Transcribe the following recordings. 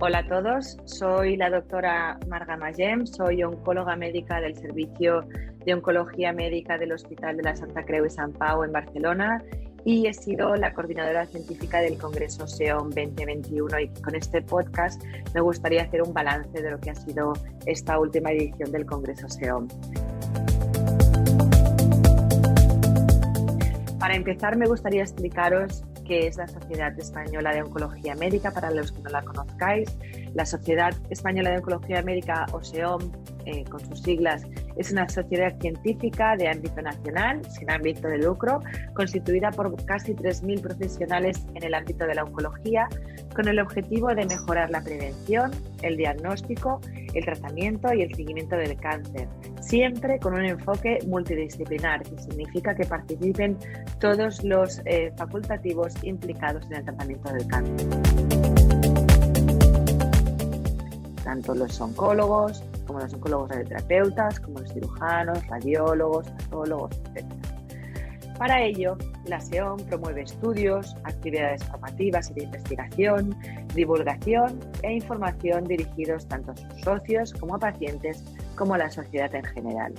Hola a todos, soy la doctora Marga Magem, soy oncóloga médica del Servicio de Oncología Médica del Hospital de la Santa Creu de San Pau en Barcelona y he sido la coordinadora científica del Congreso SEOM 2021 y con este podcast me gustaría hacer un balance de lo que ha sido esta última edición del Congreso SEOM. Para empezar me gustaría explicaros qué es la Sociedad Española de Oncología Médica, para los que no la conozcáis. La Sociedad Española de Oncología Médica, o SEOM, eh, con sus siglas, es una sociedad científica de ámbito nacional, sin ámbito de lucro, constituida por casi 3.000 profesionales en el ámbito de la oncología, con el objetivo de mejorar la prevención, el diagnóstico, el tratamiento y el seguimiento del cáncer, siempre con un enfoque multidisciplinar, que significa que participen todos los eh, facultativos implicados en el tratamiento del cáncer. Tanto los oncólogos, como los oncólogos radioterapeutas, como los cirujanos, radiólogos, patólogos, etc. Para ello, la SEOM promueve estudios, actividades formativas y de investigación, divulgación e información dirigidos tanto a sus socios como a pacientes como la sociedad en general.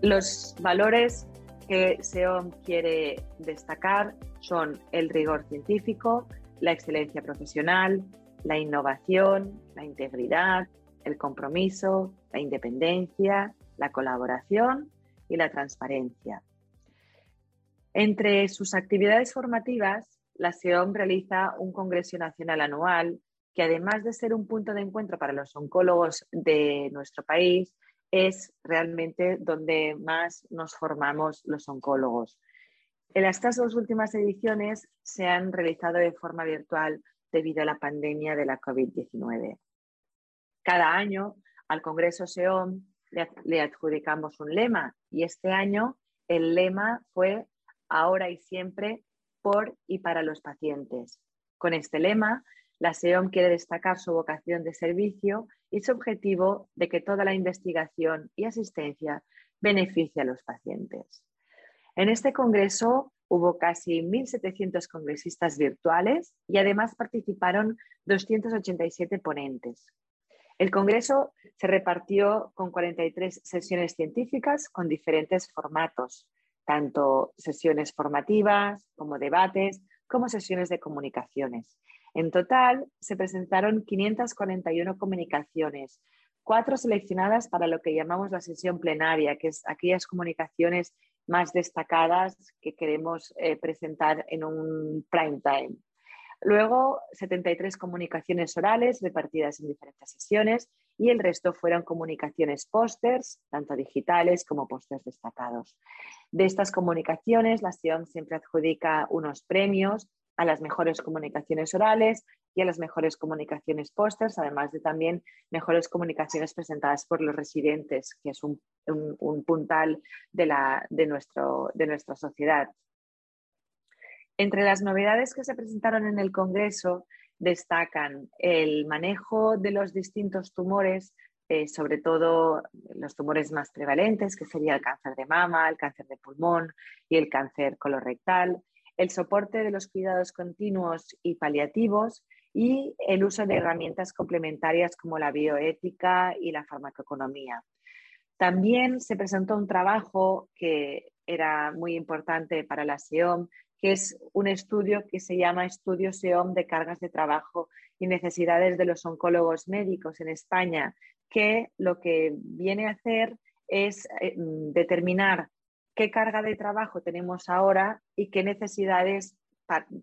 Los valores que SEOM quiere destacar son el rigor científico, la excelencia profesional, la innovación, la integridad, el compromiso, la independencia, la colaboración y la transparencia. Entre sus actividades formativas, la SEOM realiza un Congreso Nacional anual que además de ser un punto de encuentro para los oncólogos de nuestro país, es realmente donde más nos formamos los oncólogos. En estas dos últimas ediciones se han realizado de forma virtual debido a la pandemia de la COVID-19. Cada año al Congreso SEOM le, adjudicamos un lema y este año el lema fue ahora y siempre por y para los pacientes. Con este lema, la SEOM quiere destacar su vocación de servicio y su objetivo de que toda la investigación y asistencia beneficie a los pacientes. En este congreso hubo casi 1.700 congresistas virtuales y además participaron 287 ponentes. El Congreso se repartió con 43 sesiones científicas con diferentes formatos, tanto sesiones formativas como debates, como sesiones de comunicaciones. En total, se presentaron 541 comunicaciones, cuatro seleccionadas para lo que llamamos la sesión plenaria, que es aquellas comunicaciones más destacadas que queremos eh, presentar en un prime time. Luego, 73 comunicaciones orales repartidas en diferentes sesiones y el resto fueron comunicaciones pósters, tanto digitales como pósters destacados. De estas comunicaciones, la SIOM siempre adjudica unos premios a las mejores comunicaciones orales y a las mejores comunicaciones pósters, además de también mejores comunicaciones presentadas por los residentes, que es un, puntal de, de, nuestro, de nuestra sociedad. Entre las novedades que se presentaron en el Congreso destacan el manejo de los distintos tumores, eh, sobre todo los tumores más prevalentes, que sería el cáncer de mama, el cáncer de pulmón y el cáncer colorectal, el soporte de los cuidados continuos y paliativos y el uso de herramientas complementarias como la bioética y la farmacoeconomía. También se presentó un trabajo que era muy importante para la SEOM, que es un estudio que se llama Estudio SEOM de cargas de trabajo y necesidades de los oncólogos médicos en España, que lo que viene a hacer es eh, determinar qué carga de trabajo tenemos ahora y qué necesidades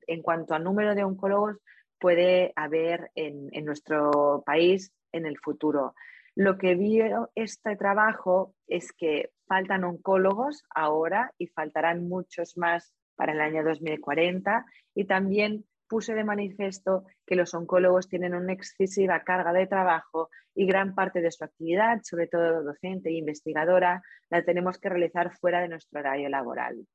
en cuanto al número de oncólogos puede haber en, nuestro país en el futuro. Lo que vio este trabajo es que faltan oncólogos ahora y faltarán muchos más para el año 2040 y también puse de manifiesto que los oncólogos tienen una excesiva carga de trabajo y gran parte de su actividad, sobre todo docente e investigadora, la tenemos que realizar fuera de nuestro horario laboral.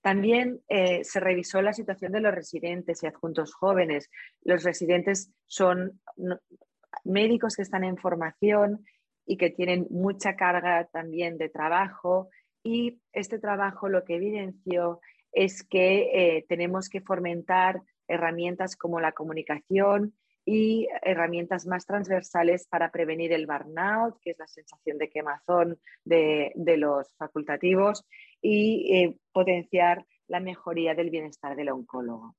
También eh, se revisó la situación de los residentes y adjuntos jóvenes. Los residentes son médicos que están en formación y que tienen mucha carga también de trabajo y este trabajo lo que evidenció es que eh, tenemos que fomentar herramientas como la comunicación y herramientas más transversales para prevenir el burnout, que es la sensación de quemazón de, los facultativos, y eh, potenciar la mejoría del bienestar del oncólogo.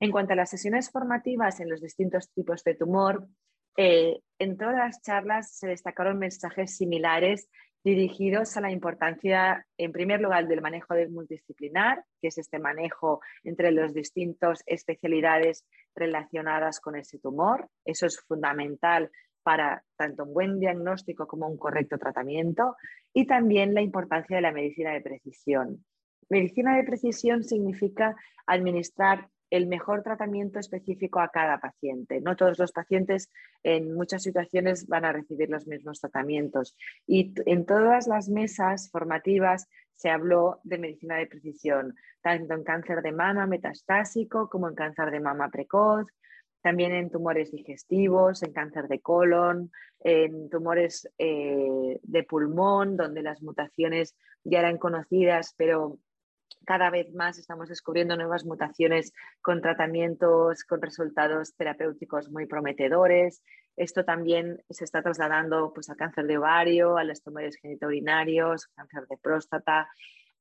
En cuanto a las sesiones formativas en los distintos tipos de tumor, eh, en todas las charlas se destacaron mensajes similares dirigidos a la importancia, en primer lugar, del manejo multidisciplinar, que es este manejo entre las distintas especialidades relacionadas con ese tumor. Eso es fundamental para tanto un buen diagnóstico como un correcto tratamiento. Y también la importancia de la medicina de precisión. Medicina de precisión significa administrar el mejor tratamiento específico a cada paciente. No todos los pacientes en muchas situaciones van a recibir los mismos tratamientos. Y en todas las mesas formativas se habló de medicina de precisión, tanto en cáncer de mama metastásico como en cáncer de mama precoz, también en tumores digestivos, en cáncer de colon, en tumores eh, de pulmón, donde las mutaciones ya eran conocidas, pero cada vez más estamos descubriendo nuevas mutaciones con tratamientos con resultados terapéuticos muy prometedores. Esto también se está trasladando pues, al cáncer de ovario, a los tumores genitourinarios, cáncer de próstata.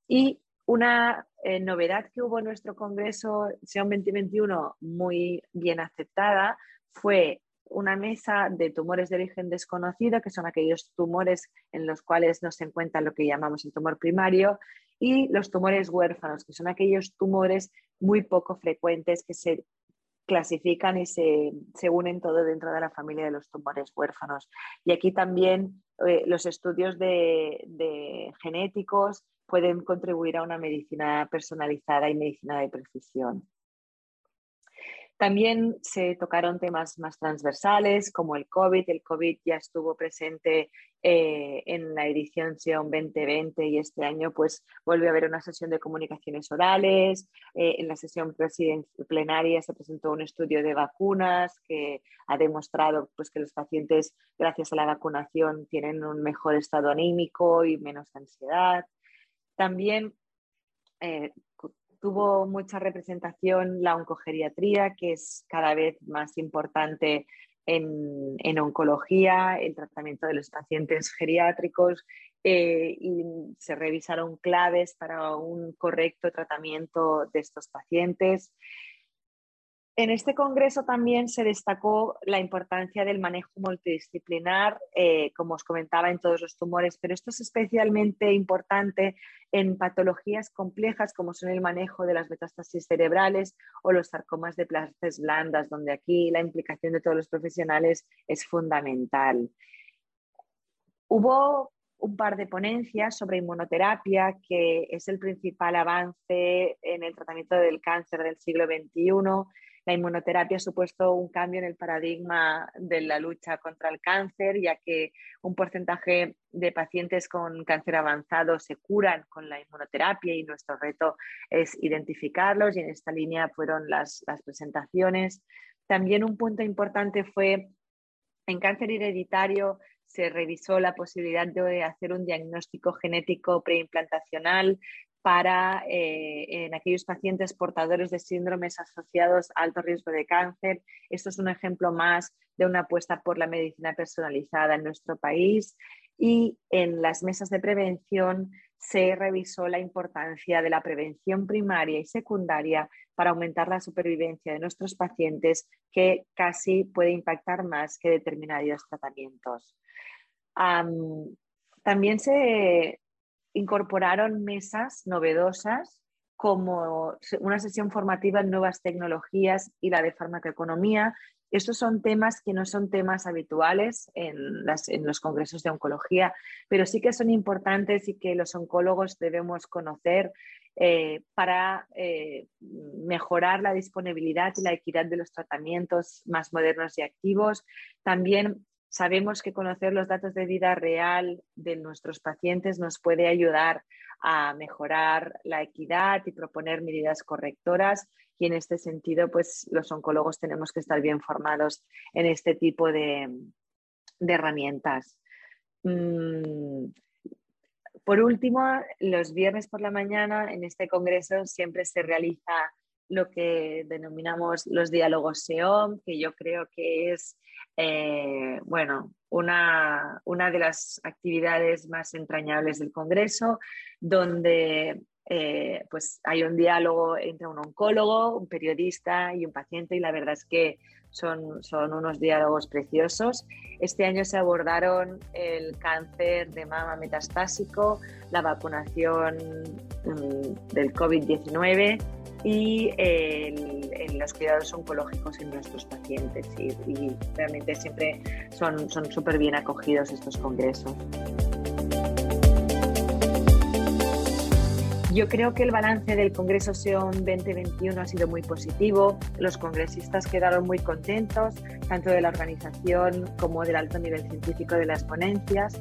Y una eh, novedad que hubo en nuestro Congreso SEON 2021 muy bien aceptada fue una mesa de tumores de origen desconocido, que son aquellos tumores en los cuales no se encuentra lo que llamamos el tumor primario, y los tumores huérfanos, que son aquellos tumores muy poco frecuentes que se clasifican y se, unen todo dentro de la familia de los tumores huérfanos. Y aquí también eh, los estudios de genéticos pueden contribuir a una medicina personalizada y medicina de precisión. También se tocaron temas más transversales como el COVID. El COVID ya estuvo presente eh, en la edición SEON 2020 y este año pues volvió a haber una sesión de comunicaciones orales. Eh, en la sesión plenaria se presentó un estudio de vacunas que ha demostrado pues, que los pacientes gracias a la vacunación tienen un mejor estado anímico y menos ansiedad. También eh, tuvo mucha representación la oncogeriatría, que es cada vez más importante en, oncología, el tratamiento de los pacientes geriátricos eh, y se revisaron claves para un correcto tratamiento de estos pacientes. En este congreso también se destacó la importancia del manejo multidisciplinar, eh, como os comentaba, en todos los tumores, pero esto es especialmente importante en patologías complejas como son el manejo de las metástasis cerebrales o los sarcomas de plastas blandas, donde aquí la implicación de todos los profesionales es fundamental. Hubo un par de ponencias sobre inmunoterapia, que es el principal avance en el tratamiento del cáncer del siglo XXI la inmunoterapia ha supuesto un cambio en el paradigma de la lucha contra el cáncer, ya que un porcentaje de pacientes con cáncer avanzado se curan con la inmunoterapia y nuestro reto es identificarlos y en esta línea fueron las, las presentaciones. También un punto importante fue en cáncer hereditario se revisó la posibilidad de hacer un diagnóstico genético preimplantacional para eh, en aquellos pacientes portadores de síndromes asociados a alto riesgo de cáncer. Esto es un ejemplo más de una apuesta por la medicina personalizada en nuestro país y en las mesas de prevención se revisó la importancia de la prevención primaria y secundaria para aumentar la supervivencia de nuestros pacientes que casi puede impactar más que determinados tratamientos. también se, incorporaron mesas novedosas como una sesión formativa en nuevas tecnologías y la de farmacoeconomía, Estos son temas que no son temas habituales en, los congresos de oncología, pero sí que son importantes y que los oncólogos debemos conocer eh, para eh, mejorar la disponibilidad y la equidad de los tratamientos más modernos y activos. También sabemos que conocer los datos de vida real de nuestros pacientes nos puede ayudar a mejorar la equidad y proponer medidas correctoras y en este sentido, pues los oncólogos tenemos que estar bien formados en este tipo de, herramientas. Mm, por último, los viernes por la mañana en este congreso siempre se realiza lo que denominamos los diálogos SEOM, que yo creo que es eh, bueno, una, una, de las actividades más entrañables del Congreso, donde eh, pues hay un diálogo entre un oncólogo, un periodista y un paciente y la verdad es que son, son unos diálogos preciosos. Este año se abordaron el cáncer de mama metastásico, la vacunación mm, del COVID-19 y los cuidados oncológicos en nuestros pacientes y, y realmente siempre son súper bien acogidos estos congresos. Yo creo que el balance del Congreso SEON 2021 ha sido muy positivo. Los congresistas quedaron muy contentos, tanto de la organización como del alto nivel científico de las ponencias.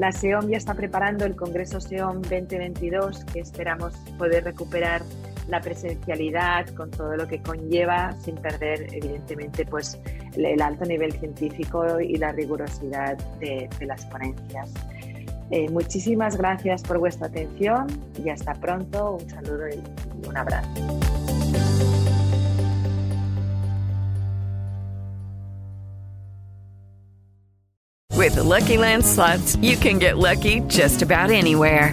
La SEOM ya está preparando el Congreso SEOM 2022, que esperamos poder recuperar la presencialidad con todo lo que conlleva, sin perder, evidentemente, pues, el alto nivel científico y la rigurosidad de, las ponencias. Eh, muchísimas gracias por vuestra atención y hasta pronto. Un saludo y un abrazo. With the Lucky Land slots, you can get lucky just about anywhere.